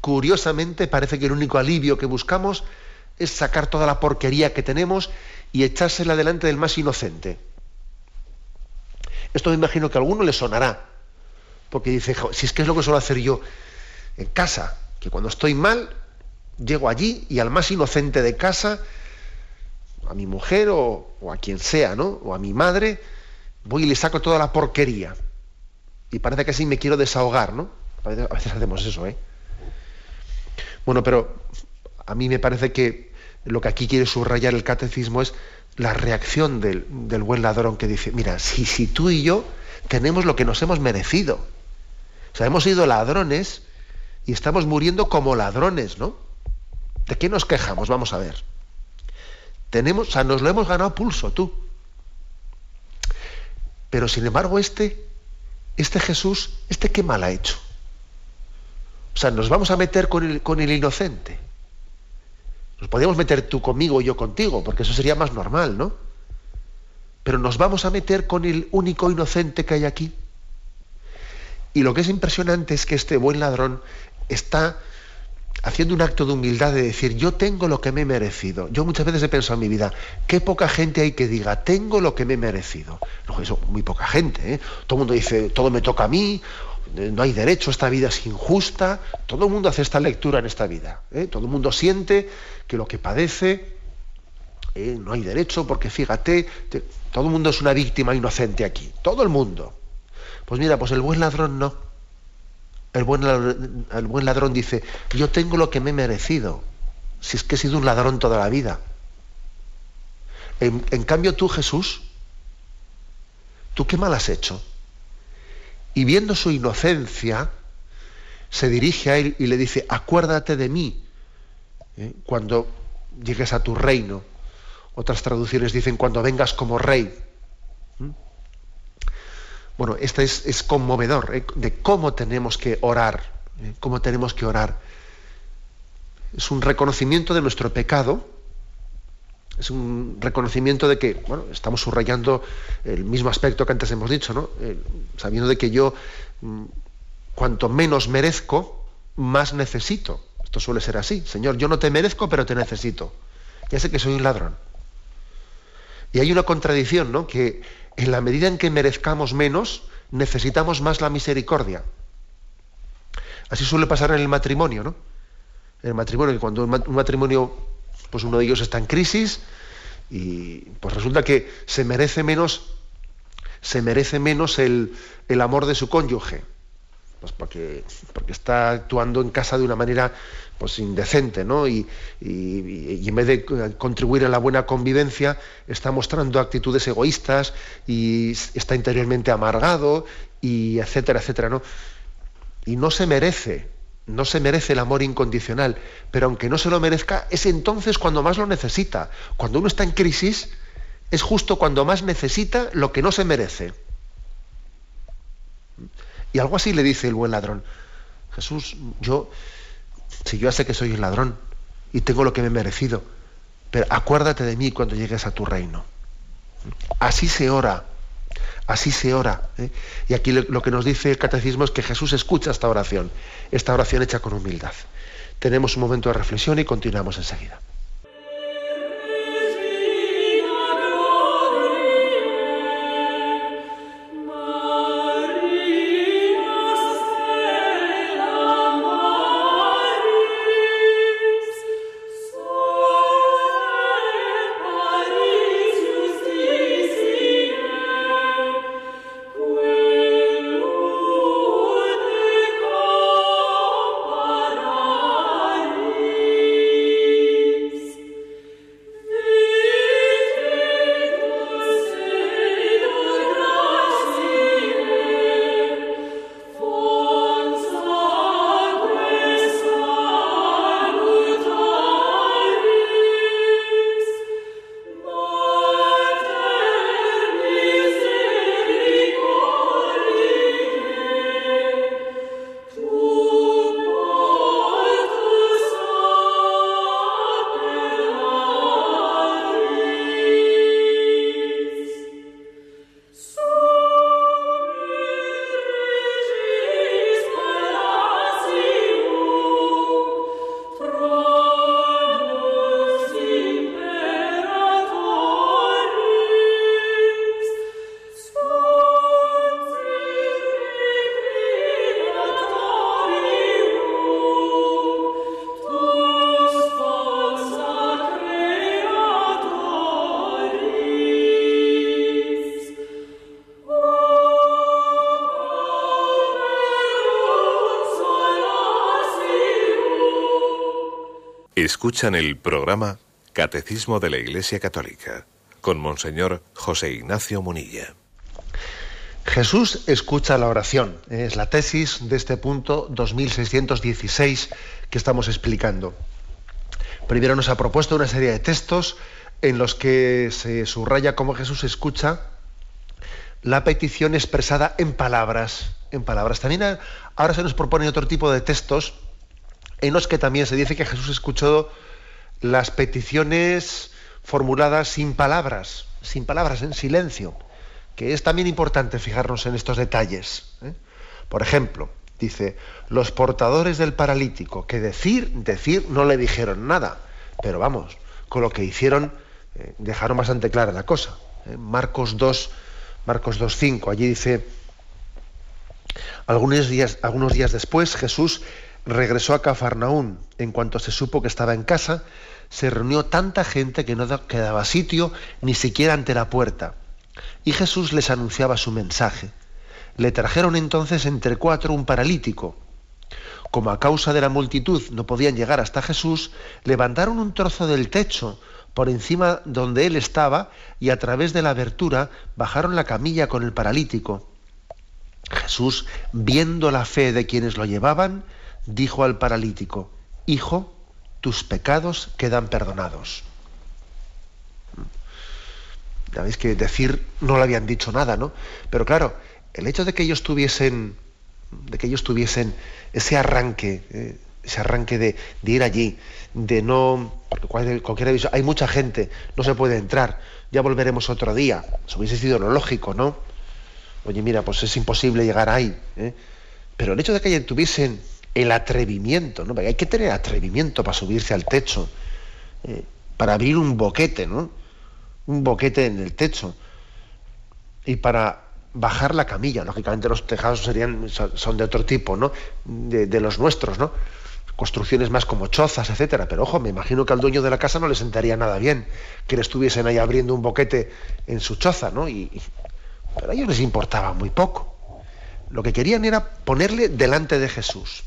curiosamente parece que el único alivio que buscamos es sacar toda la porquería que tenemos y echársela delante del más inocente. Esto me imagino que a alguno le sonará, porque dice, si es que es lo que suelo hacer yo en casa, que cuando estoy mal, llego allí y al más inocente de casa, a mi mujer o, o a quien sea, ¿no? O a mi madre, voy y le saco toda la porquería y parece que así me quiero desahogar, ¿no? A veces, hacemos eso, ¿eh? Bueno, pero a mí me parece que lo que aquí quiere subrayar el catecismo es la reacción del, buen ladrón que dice, mira, si, si tú y yo tenemos lo que nos hemos merecido, o sea, hemos sido ladrones y estamos muriendo como ladrones, ¿no? ¿De qué nos quejamos? Vamos a ver. Tenemos, o sea, nos lo hemos ganado pulso, tú. Pero sin embargo, este, este Jesús, este qué mal ha hecho. O sea, nos vamos a meter con el, inocente. Nos podríamos meter tú conmigo y yo contigo, porque eso sería más normal, ¿no? Pero nos vamos a meter con el único inocente que hay aquí. Y lo que es impresionante es que este buen ladrón está haciendo un acto de humildad de decir, yo tengo lo que me he merecido. Yo muchas veces he pensado en mi vida, qué poca gente hay que diga, tengo lo que me he merecido. Eso, muy poca gente. ¿eh? Todo el mundo dice, todo me toca a mí, no hay derecho, esta vida es injusta. Todo el mundo hace esta lectura en esta vida. ¿eh? Todo el mundo siente que lo que padece ¿eh? no hay derecho, porque fíjate, todo el mundo es una víctima inocente aquí. Todo el mundo. Pues mira, pues el buen ladrón no. El buen, ladrón, el buen ladrón dice, yo tengo lo que me he merecido, si es que he sido un ladrón toda la vida. en cambio tú, Jesús, ¿tú qué mal has hecho? y viendo su inocencia, se dirige a él y le dice, acuérdate de mí ¿eh? cuando llegues a tu reino. Otras traducciones dicen, cuando vengas como rey. ¿Mm? Bueno, este es, conmovedor ¿eh? de cómo tenemos que orar, ¿eh? cómo tenemos que orar. Es un reconocimiento de nuestro pecado, es un reconocimiento de que, bueno, estamos subrayando el mismo aspecto que antes hemos dicho, ¿no? Eh, sabiendo de que yo, mm, cuanto menos merezco, más necesito. Esto suele ser así. Señor, yo no te merezco, pero te necesito. Ya sé que soy un ladrón. Y hay una contradicción, ¿no? Que en la medida en que merezcamos menos, necesitamos más la misericordia. Así suele pasar en el matrimonio, ¿no? En el matrimonio, cuando un matrimonio pues uno de ellos está en crisis y pues resulta que se merece menos, se merece menos el, amor de su cónyuge. Pues porque, porque está actuando en casa de una manera pues indecente, ¿no? Y, y, en vez de contribuir a la buena convivencia, está mostrando actitudes egoístas y está interiormente amargado, y etcétera, etcétera, ¿no? Y no se merece no se merece el amor incondicional, pero aunque no se lo merezca, es entonces cuando más lo necesita. Cuando uno está en crisis, es justo cuando más necesita lo que no se merece. Y algo así le dice el buen ladrón. Jesús, yo, si yo sé que soy un ladrón y tengo lo que me he merecido, pero acuérdate de mí cuando llegues a tu reino. Así se ora Así se ora. ¿eh? Y aquí lo que nos dice el catecismo es que Jesús escucha esta oración, esta oración hecha con humildad. Tenemos un momento de reflexión y continuamos enseguida. Escuchan el programa Catecismo de la Iglesia Católica con Monseñor José Ignacio Munilla. Jesús escucha la oración. Es la tesis de este punto 2616 que estamos explicando. Primero nos ha propuesto una serie de textos en los que se subraya cómo Jesús escucha la petición expresada en palabras. En palabras. También ahora se nos propone otro tipo de textos en los que también se dice que Jesús escuchó las peticiones formuladas sin palabras, sin palabras, en silencio, que es también importante fijarnos en estos detalles. ¿eh? Por ejemplo, dice, los portadores del paralítico, que decir, decir, no le dijeron nada, pero vamos, con lo que hicieron eh, dejaron bastante clara la cosa. ¿eh? Marcos 2, Marcos 2.5, allí dice, algunos días, algunos días después Jesús regresó a Cafarnaún. En cuanto se supo que estaba en casa, se reunió tanta gente que no quedaba sitio ni siquiera ante la puerta. Y Jesús les anunciaba su mensaje. Le trajeron entonces entre cuatro un paralítico. Como a causa de la multitud no podían llegar hasta Jesús, levantaron un trozo del techo por encima donde él estaba y a través de la abertura bajaron la camilla con el paralítico. Jesús, viendo la fe de quienes lo llevaban, dijo al paralítico, Hijo, tus pecados quedan perdonados. Ya veis que decir no le habían dicho nada, ¿no? Pero claro, el hecho de que ellos tuviesen, de que ellos tuviesen ese arranque, eh, ese arranque de, ir allí, de no, cualquiera hay mucha gente, no se puede entrar, ya volveremos otro día. Eso hubiese sido lo lógico, ¿no? Oye, mira, pues es imposible llegar ahí. ¿eh? Pero el hecho de que tuviesen el atrevimiento, ¿no? hay que tener atrevimiento para subirse al techo, eh, para abrir un boquete, ¿no? Un boquete en el techo. Y para bajar la camilla. Lógicamente los tejados serían, son de otro tipo, ¿no? De, los nuestros, ¿no? Construcciones más como chozas, etcétera. Pero ojo, me imagino que al dueño de la casa no le sentaría nada bien que le estuviesen ahí abriendo un boquete en su choza, ¿no? Y, pero a ellos les importaba muy poco. Lo que querían era ponerle delante de Jesús.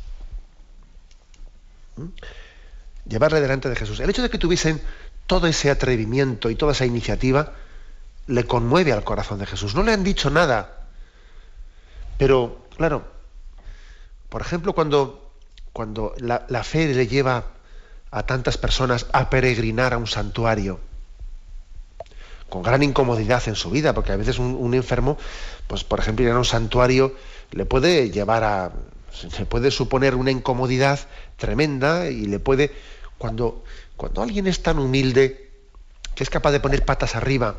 Llevarle delante de Jesús. El hecho de que tuviesen todo ese atrevimiento y toda esa iniciativa le conmueve al corazón de Jesús. No le han dicho nada. Pero, claro, por ejemplo, cuando, cuando la, fe le lleva a tantas personas a peregrinar a un santuario, con gran incomodidad en su vida, porque a veces un, un, enfermo, pues por ejemplo, ir a un santuario le puede llevar a, se puede suponer una incomodidad tremenda y le puede, cuando, cuando alguien es tan humilde, que es capaz de poner patas arriba,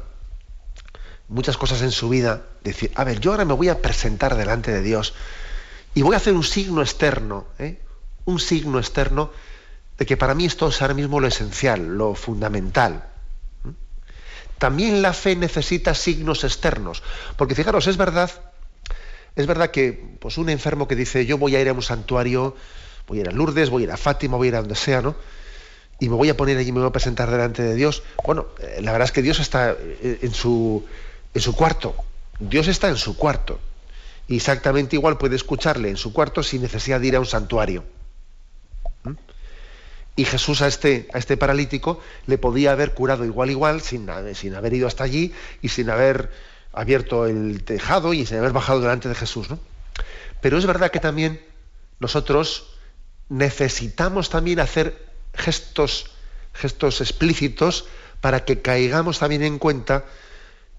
muchas cosas en su vida, decir, a ver, yo ahora me voy a presentar delante de Dios y voy a hacer un signo externo, ¿eh? un signo externo de que para mí esto es ahora mismo lo esencial, lo fundamental. También la fe necesita signos externos, porque fijaros, es verdad es verdad que pues, un enfermo que dice yo voy a ir a un santuario, voy a ir a Lourdes, voy a ir a Fátima, voy a ir a donde sea, ¿no? Y me voy a poner allí me voy a presentar delante de Dios. Bueno, eh, la verdad es que Dios está eh, en su, en su cuarto. Dios está en su cuarto. Y exactamente igual puede escucharle en su cuarto sin necesidad de ir a un santuario. ¿Mm? Y Jesús a este, a este paralítico le podía haber curado igual igual sin, sin haber ido hasta allí y sin haber abierto el tejado y sin haber bajado delante de Jesús. ¿no? Pero es verdad que también nosotros necesitamos también hacer gestos, gestos explícitos para que caigamos también en cuenta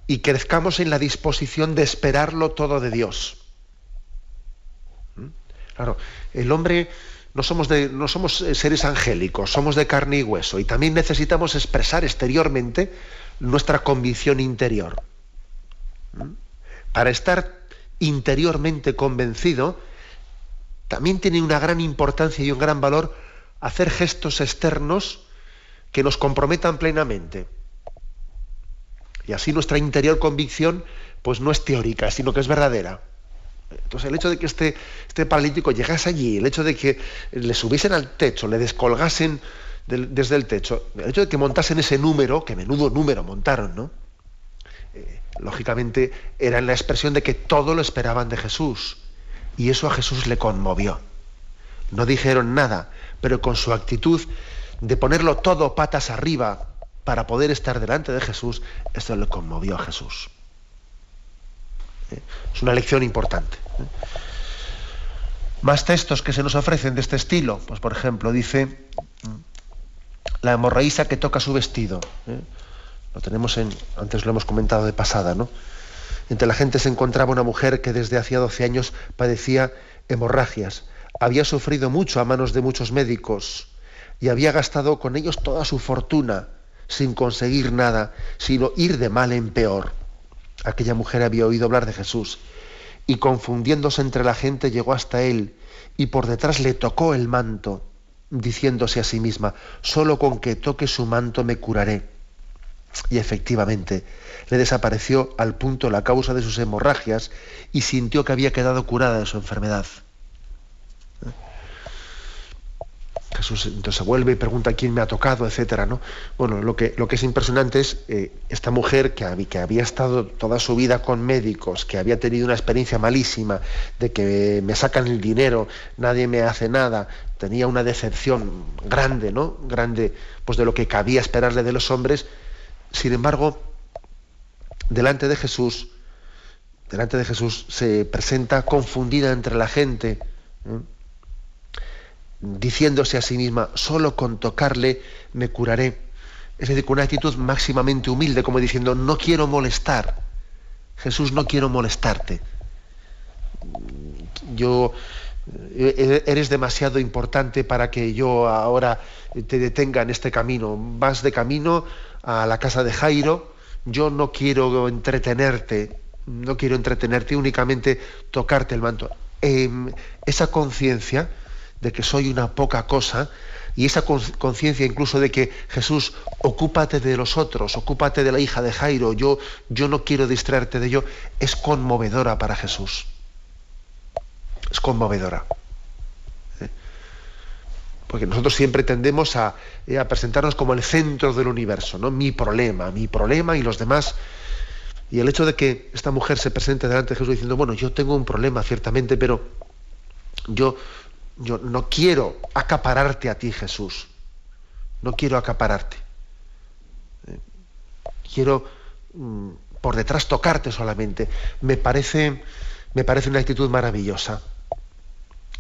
y crezcamos en la disposición de esperarlo todo de Dios. ¿Mm? Claro, el hombre no somos, de, no somos seres angélicos, somos de carne y hueso y también necesitamos expresar exteriormente nuestra convicción interior. Para estar interiormente convencido, también tiene una gran importancia y un gran valor hacer gestos externos que nos comprometan plenamente. Y así nuestra interior convicción pues no es teórica, sino que es verdadera. Entonces el hecho de que este, este paralítico llegase allí, el hecho de que le subiesen al techo, le descolgasen desde el techo, el hecho de que montasen ese número, que menudo número montaron, ¿no? Lógicamente era la expresión de que todo lo esperaban de Jesús. Y eso a Jesús le conmovió. No dijeron nada, pero con su actitud de ponerlo todo patas arriba para poder estar delante de Jesús, esto le conmovió a Jesús. Es una lección importante. ¿eh? Más textos que se nos ofrecen de este estilo, pues por ejemplo dice la hemorraísa que toca su vestido. ¿eh? Lo tenemos en, antes lo hemos comentado de pasada, ¿no? Entre la gente se encontraba una mujer que desde hacía 12 años padecía hemorragias. Había sufrido mucho a manos de muchos médicos y había gastado con ellos toda su fortuna sin conseguir nada, sino ir de mal en peor. Aquella mujer había oído hablar de Jesús y confundiéndose entre la gente llegó hasta él y por detrás le tocó el manto, diciéndose a sí misma, solo con que toque su manto me curaré. Y efectivamente, le desapareció al punto la causa de sus hemorragias y sintió que había quedado curada de su enfermedad. Jesús entonces se vuelve y pregunta quién me ha tocado, etcétera, ¿no? Bueno, lo que, lo que es impresionante es eh, esta mujer que, que, había estado toda su vida con médicos, que había tenido una experiencia malísima de que me sacan el dinero, nadie me hace nada, tenía una decepción grande, ¿no? Grande, pues de lo que cabía esperarle de los hombres. Sin embargo, delante de Jesús, delante de Jesús se presenta confundida entre la gente. ¿eh? diciéndose a sí misma, solo con tocarle me curaré. Es decir, con una actitud máximamente humilde, como diciendo, no quiero molestar. Jesús, no quiero molestarte. Yo, eh, eres demasiado importante para que yo ahora te detenga en este camino. Vas de camino a la casa de Jairo, yo no quiero entretenerte, no quiero entretenerte, únicamente tocarte el manto. Em, esa conciencia, de que soy una poca cosa y esa conciencia incluso de que Jesús, ocúpate de los otros, ocúpate de la hija de Jairo, yo, yo no quiero distraerte de ello, es conmovedora para Jesús. Es conmovedora. Porque nosotros siempre tendemos a, eh, a, presentarnos como el centro del universo, ¿no? Mi problema, mi problema y los demás. Y el hecho de que esta mujer se presente delante de Jesús diciendo, bueno, yo tengo un problema, ciertamente, pero yo, yo no quiero acapararte a ti, Jesús. No quiero acapararte. Eh, quiero mm, por detrás tocarte solamente. Me parece, me parece una actitud maravillosa,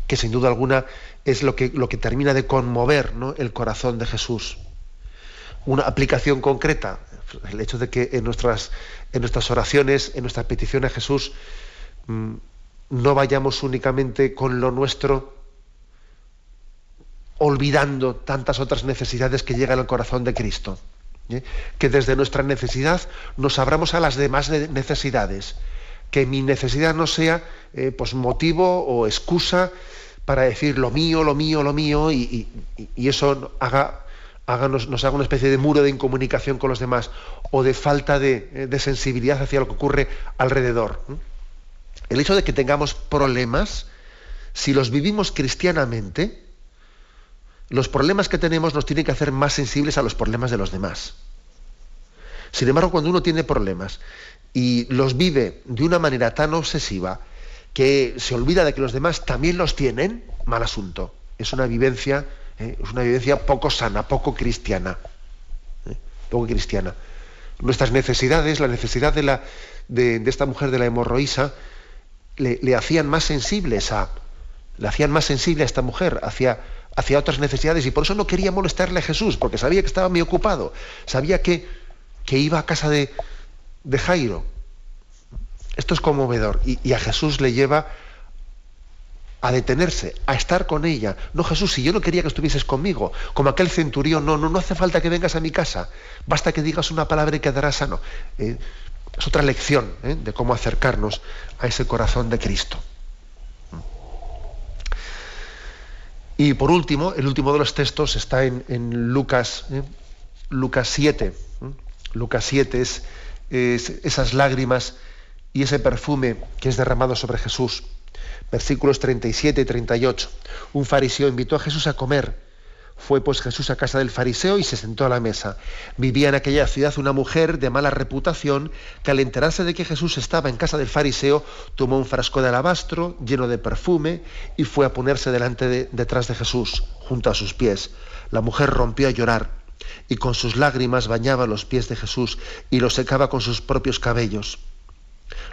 que sin duda alguna es lo que, lo que termina de conmover el corazón de Jesús. Una aplicación concreta, el hecho de que en nuestras, en nuestras oraciones, en nuestras peticiones a Jesús, mm, no vayamos únicamente con lo nuestro, olvidando tantas otras necesidades que llegan al corazón de Cristo. ¿eh? Que desde nuestra necesidad nos abramos a las demás necesidades. Que mi necesidad no sea eh, pues motivo o excusa para decir lo mío, lo mío, lo mío, y, eso haga, nos, haga una especie de muro de incomunicación con los demás o de falta de, de sensibilidad hacia lo que ocurre alrededor. El hecho de que tengamos problemas, si los vivimos cristianamente, los problemas que tenemos nos tienen que hacer más sensibles a los problemas de los demás. Sin embargo, cuando uno tiene problemas y los vive de una manera tan obsesiva que se olvida de que los demás también los tienen, mal asunto. Es una vivencia, ¿eh? es una vivencia poco sana, poco cristiana. ¿eh? Poco cristiana. Nuestras necesidades, la necesidad de, la, de, esta mujer de la hemorroísa, le, le, hacían más sensibles a, le hacían más sensible a esta mujer, hacia hacia otras necesidades y por eso no quería molestarle a Jesús, porque sabía que estaba muy ocupado, sabía que, que iba a casa de, de Jairo. Esto es conmovedor y, a Jesús le lleva a detenerse, a estar con ella. No, Jesús, si yo no quería que estuvieses conmigo, como aquel centurión, no, no, no hace falta que vengas a mi casa, basta que digas una palabra y quedarás sano. Eh, es otra lección ¿eh? de cómo acercarnos a ese corazón de Cristo. Y por último, el último de los textos está en, Lucas, ¿eh? Lucas 7. ¿eh? Lucas 7 es, esas lágrimas y ese perfume que es derramado sobre Jesús. Versículos 37 y 38. Un fariseo invitó a Jesús a comer Fue pues Jesús a casa del fariseo y se sentó a la mesa. Vivía en aquella ciudad una mujer de mala reputación que al enterarse de que Jesús estaba en casa del fariseo, tomó un frasco de alabastro lleno de perfume y fue a ponerse delante de, detrás de Jesús, junto a sus pies. La mujer rompió a llorar y con sus lágrimas bañaba los pies de Jesús y los secaba con sus propios cabellos.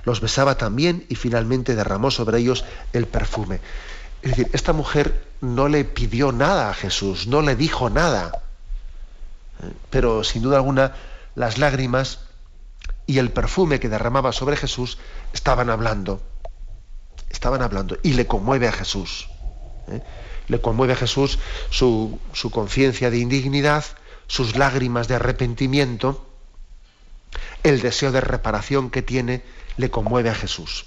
Los besaba también y finalmente derramó sobre ellos el perfume. Es decir, esta mujer no le pidió nada a Jesús, no le dijo nada. Pero sin duda alguna las lágrimas y el perfume que derramaba sobre Jesús estaban hablando. Estaban hablando y le conmueve a Jesús. ¿eh? Le conmueve a Jesús su, su conciencia de indignidad, sus lágrimas de arrepentimiento, el deseo de reparación que tiene, le conmueve a Jesús.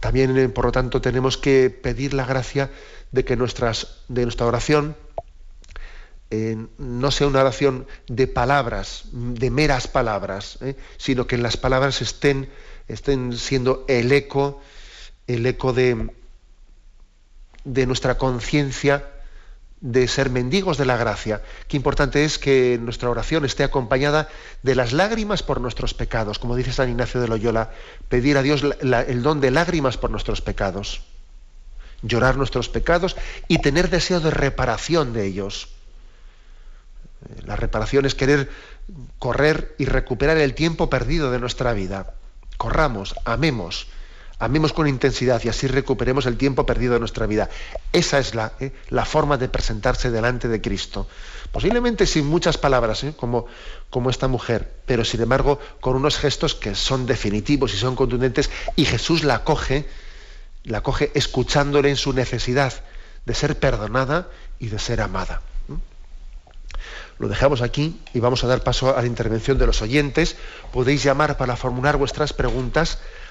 También, eh, por lo tanto, tenemos que pedir la gracia de que nuestras, de nuestra oración eh, no sea una oración de palabras, de meras palabras, eh, sino que las palabras estén, estén siendo el eco, el eco de, de nuestra conciencia de ser mendigos de la gracia. Qué importante es que nuestra oración esté acompañada de las lágrimas por nuestros pecados, como dice San Ignacio de Loyola, pedir a Dios el don de lágrimas por nuestros pecados, llorar nuestros pecados y tener deseo de reparación de ellos. La reparación es querer correr y recuperar el tiempo perdido de nuestra vida. Corramos, amemos, Amemos con intensidad y así recuperemos el tiempo perdido de nuestra vida. Esa es la, eh, la forma de presentarse delante de Cristo. Posiblemente sin muchas palabras, eh, como, como esta mujer, pero sin embargo con unos gestos que son definitivos y son contundentes y Jesús la coge, la coge escuchándole en su necesidad de ser perdonada y de ser amada. Lo dejamos aquí y vamos a dar paso a la intervención de los oyentes. Podéis llamar para formular vuestras preguntas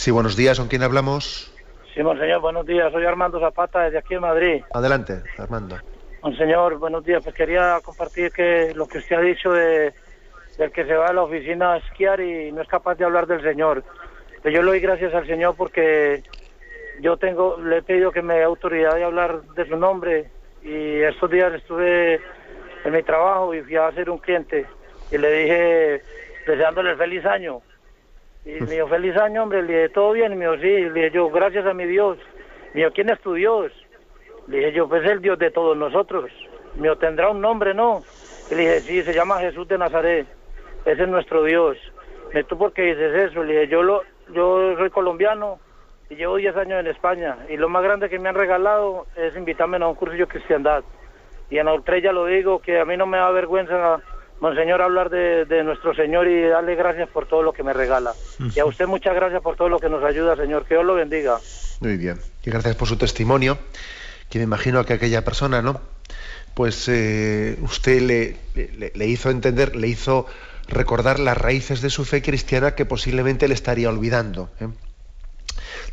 Sí, buenos días, ¿con quién hablamos? Sí, monseñor, buenos días. Soy Armando Zapata desde aquí en Madrid. Adelante, Armando. Monseñor, buenos días. Pues quería compartir que lo que usted ha dicho de, del que se va a la oficina a esquiar y no es capaz de hablar del Señor. Pues yo le doy gracias al Señor porque yo tengo, le he pedido que me dé autoridad de hablar de su nombre y estos días estuve en mi trabajo y fui a hacer un cliente y le dije deseándole feliz año. Y me dijo, feliz año, hombre. Le dije, ¿todo bien? Y me dijo, sí. Le dije yo, gracias a mi Dios. Me dijo, ¿quién es tu Dios? Le dije yo, pues el Dios de todos nosotros. Me dijo, ¿tendrá un nombre, no? Y le dije, sí, se llama Jesús de Nazaret. Ese es nuestro Dios. Me dijo, ¿tú por qué dices eso? Le dije, yo, lo, yo soy colombiano y llevo 10 años en España. Y lo más grande que me han regalado es invitarme a un cursillo de cristiandad. Y en ya lo digo, que a mí no me da vergüenza, Monseñor, hablar de, de nuestro Señor y darle gracias por todo lo que me regala. Y a usted muchas gracias por todo lo que nos ayuda, Señor. Que Dios lo bendiga. Muy bien. Y gracias por su testimonio, que me imagino que aquella persona, ¿no? Pues eh, usted le, le- le hizo entender, le hizo recordar las raíces de su fe cristiana que posiblemente le estaría olvidando. ¿eh?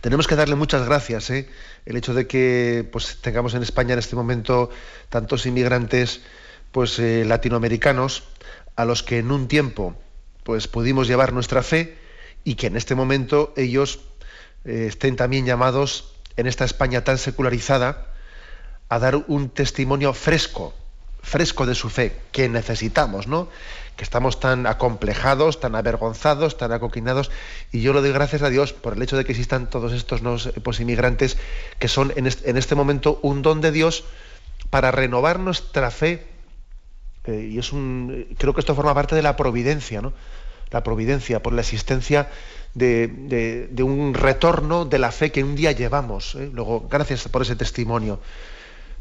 Tenemos que darle muchas gracias, ¿eh? el hecho de que pues, tengamos en España en este momento tantos inmigrantes pues, eh, latinoamericanos a los que en un tiempo pues, pudimos llevar nuestra fe y que en este momento ellos estén también llamados en esta España tan secularizada a dar un testimonio fresco, fresco de su fe, que necesitamos, ¿no? Que estamos tan acomplejados, tan avergonzados, tan acoquinados, y yo lo doy gracias a Dios por el hecho de que existan todos estos nuevos pues, inmigrantes que son en este, momento un don de Dios para renovar nuestra fe. Eh, y es un, creo que esto forma parte de la providencia, ¿no? La providencia por la existencia de, un retorno de la fe que un día llevamos. ¿eh? Luego, gracias por ese testimonio.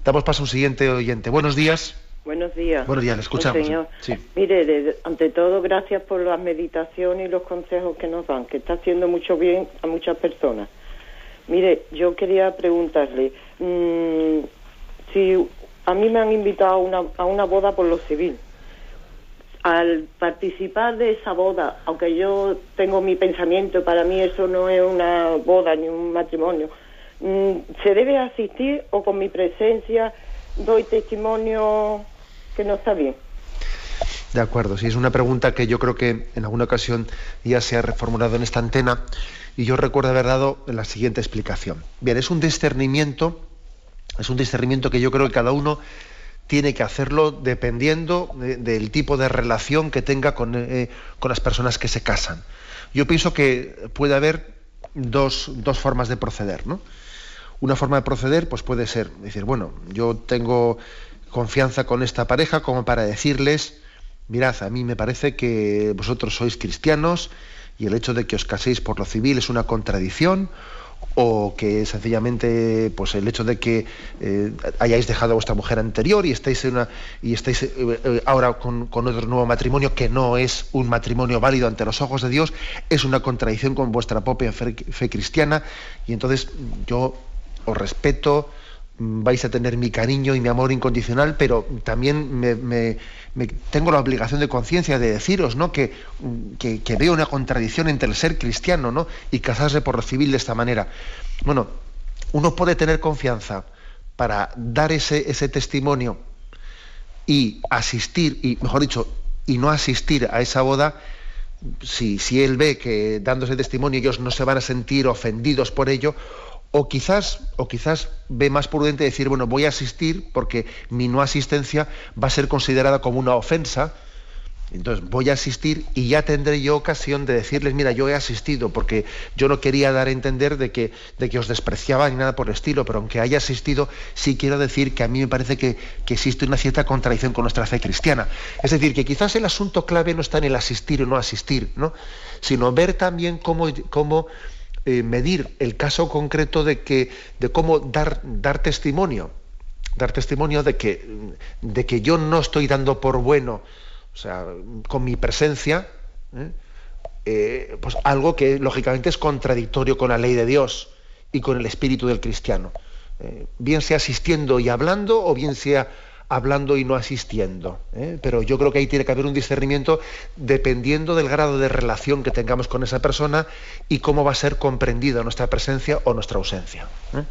Damos paso a un siguiente oyente. Buenos días. Buenos días. Buenos días, le escuchamos. Mire, ante todo, gracias por la meditación y los consejos que nos dan, que está haciendo mucho bien a muchas personas. Mire, yo quería preguntarle, mm, si a mí me han invitado a una, a una boda por lo civil, al participar de esa boda, aunque yo tengo mi pensamiento, para mí eso no es una boda ni un matrimonio, Mm, ¿Se debe asistir o con mi presencia doy testimonio que no está bien? De acuerdo, sí, es una pregunta que yo creo que en alguna ocasión ya se ha reformulado en esta antena y yo recuerdo haber dado la siguiente explicación. Bien, es un discernimiento, es un discernimiento que yo creo que cada uno tiene que hacerlo dependiendo del tipo de relación que tenga con, eh, con, las personas que se casan. Yo pienso que puede haber dos, dos formas de proceder, ¿no? Una forma de proceder pues puede ser decir, bueno, yo tengo confianza con esta pareja como para decirles, mirad, a mí me parece que vosotros sois cristianos y el hecho de que os caséis por lo civil es una contradicción o que sencillamente pues el hecho de que eh, hayáis dejado a vuestra mujer anterior y estáis eh, eh, ahora con, otro nuevo matrimonio que no es un matrimonio válido ante los ojos de Dios es una contradicción con vuestra propia fe cristiana. Y entonces yo os respeto, vais a tener mi cariño y mi amor incondicional, pero también me, tengo la obligación de conciencia de deciros ¿no? Mm, que, que, veo una contradicción entre el ser cristiano ¿no? y casarse por lo civil de esta manera. Bueno, uno puede tener confianza para dar ese, ese testimonio y asistir, y mejor dicho, y no asistir a esa boda, si, si él ve que dándose testimonio ellos no se van a sentir ofendidos por ello, o quizás, o quizás ve más prudente decir, bueno, voy a asistir porque mi no asistencia va a ser considerada como una ofensa. Entonces voy a asistir y ya tendré yo ocasión de decirles, mira, yo he asistido porque yo no quería dar a entender de que, de que os despreciaba ni nada por el estilo, pero aunque haya asistido, sí quiero decir que a mí me parece que, existe una cierta contradicción con nuestra fe cristiana. Es decir, que quizás el asunto clave no está en el asistir o no asistir, ¿no? sino ver también cómo, cómo eh, medir el caso concreto de, que, de cómo dar, dar testimonio, dar testimonio de que, de que yo no estoy dando por bueno, o sea, con mi presencia, ¿eh? Eh, pues algo que lógicamente es contradictorio con la ley de Dios y con el espíritu del cristiano. bien sea asistiendo y hablando o bien sea hablando y no asistiendo. ¿eh? Pero yo creo que ahí tiene que haber un discernimiento dependiendo del grado de relación que tengamos con esa persona y cómo va a ser comprendida nuestra presencia o nuestra ausencia. ¿eh?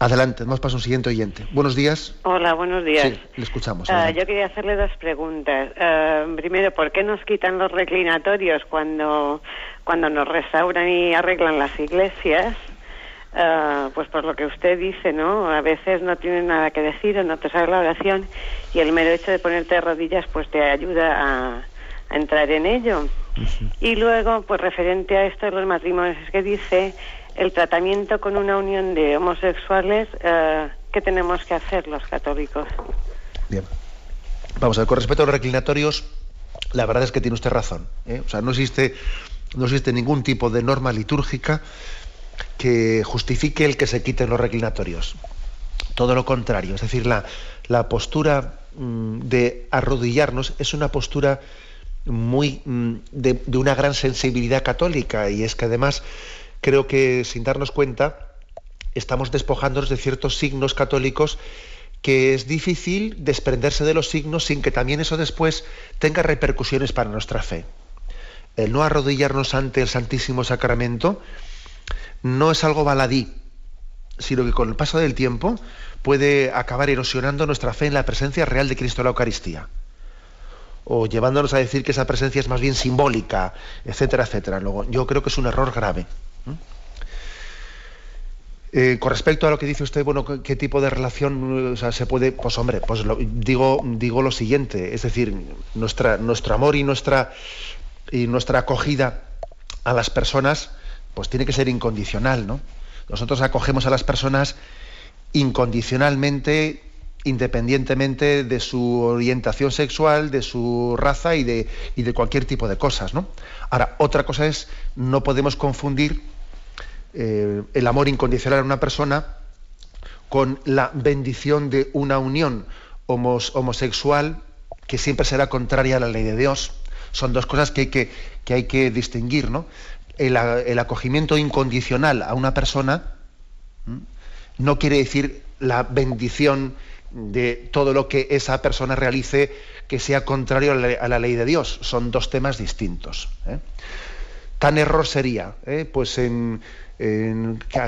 Adelante, vamos para un siguiente oyente. Buenos días. Hola, buenos días. Sí, le escuchamos. Ah, yo quería hacerle dos preguntas. Ah, primero, ¿por qué nos quitan los reclinatorios cuando, cuando nos restauran y arreglan las iglesias? Ah, pues por lo que usted dice, ¿no? A veces no tiene nada que decir o no te sale la oración y el mero hecho de ponerte de rodillas pues te ayuda a, entrar en ello. Y luego, pues referente a esto de los matrimonios, es que dice el tratamiento con una unión de homosexuales, uh, ¿qué tenemos que hacer los católicos? Bien. Vamos a ver, con respecto a los reclinatorios, la verdad es que tiene usted razón. ¿eh? O sea, no existe, no existe ningún tipo de norma litúrgica que justifique el que se quiten los reclinatorios. Todo lo contrario, es decir, la, postura mm, de arrodillarnos es una postura muy mm, de, una gran sensibilidad católica y es que además creo que sin darnos cuenta estamos despojándonos de ciertos signos católicos que es difícil desprenderse de los signos sin que también eso después tenga repercusiones para nuestra fe. El no arrodillarnos ante el Santísimo Sacramento no es algo baladí, sino que con el paso del tiempo puede acabar erosionando nuestra fe en la presencia real de Cristo en la Eucaristía. O llevándonos a decir que esa presencia es más bien simbólica, etcétera, etcétera. Luego, yo creo que es un error grave. Eh, con respecto a lo que dice usted, bueno, ¿qué, tipo de relación se puede? Pues hombre, pues digo, digo lo siguiente, es decir, nuestra, nuestro amor y nuestra, y nuestra acogida a las personas, pues tiene que ser incondicional, ¿no? Nosotros acogemos a las personas incondicionalmente, independientemente de su orientación sexual, de su raza y de, cualquier tipo de cosas, ¿no? Ahora, otra cosa es, no podemos confundir eh, el amor incondicional a una persona con la bendición de una unión homosexual que siempre será contraria a la ley de Dios. Son dos cosas que hay que, que, hay que distinguir. ¿no? El, acogimiento incondicional a una persona no quiere decir la bendición de todo lo que esa persona realice que sea contrario a la, ley de Dios. Son dos temas distintos. ¿eh? Tan error sería, ¿eh? pues en,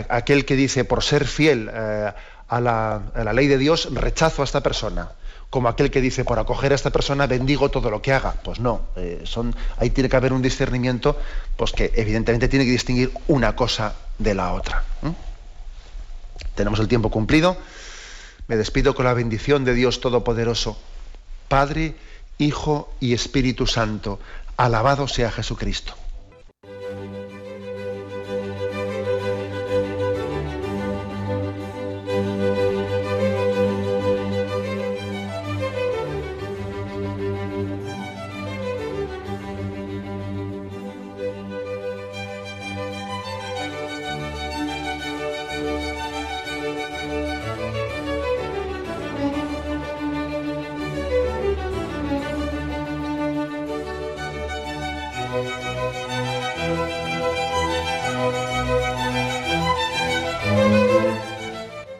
aquel que dice por ser fiel eh, a, la, ley de Dios rechazo a esta persona, como aquel que dice por acoger a esta persona bendigo todo lo que haga. Pues no, eh, son, ahí tiene que haber un discernimiento, pues que evidentemente tiene que distinguir una cosa de la otra. Tenemos el tiempo cumplido. Me despido con la bendición de Dios Todopoderoso, Padre, Hijo y Espíritu Santo. Alabado sea Jesucristo.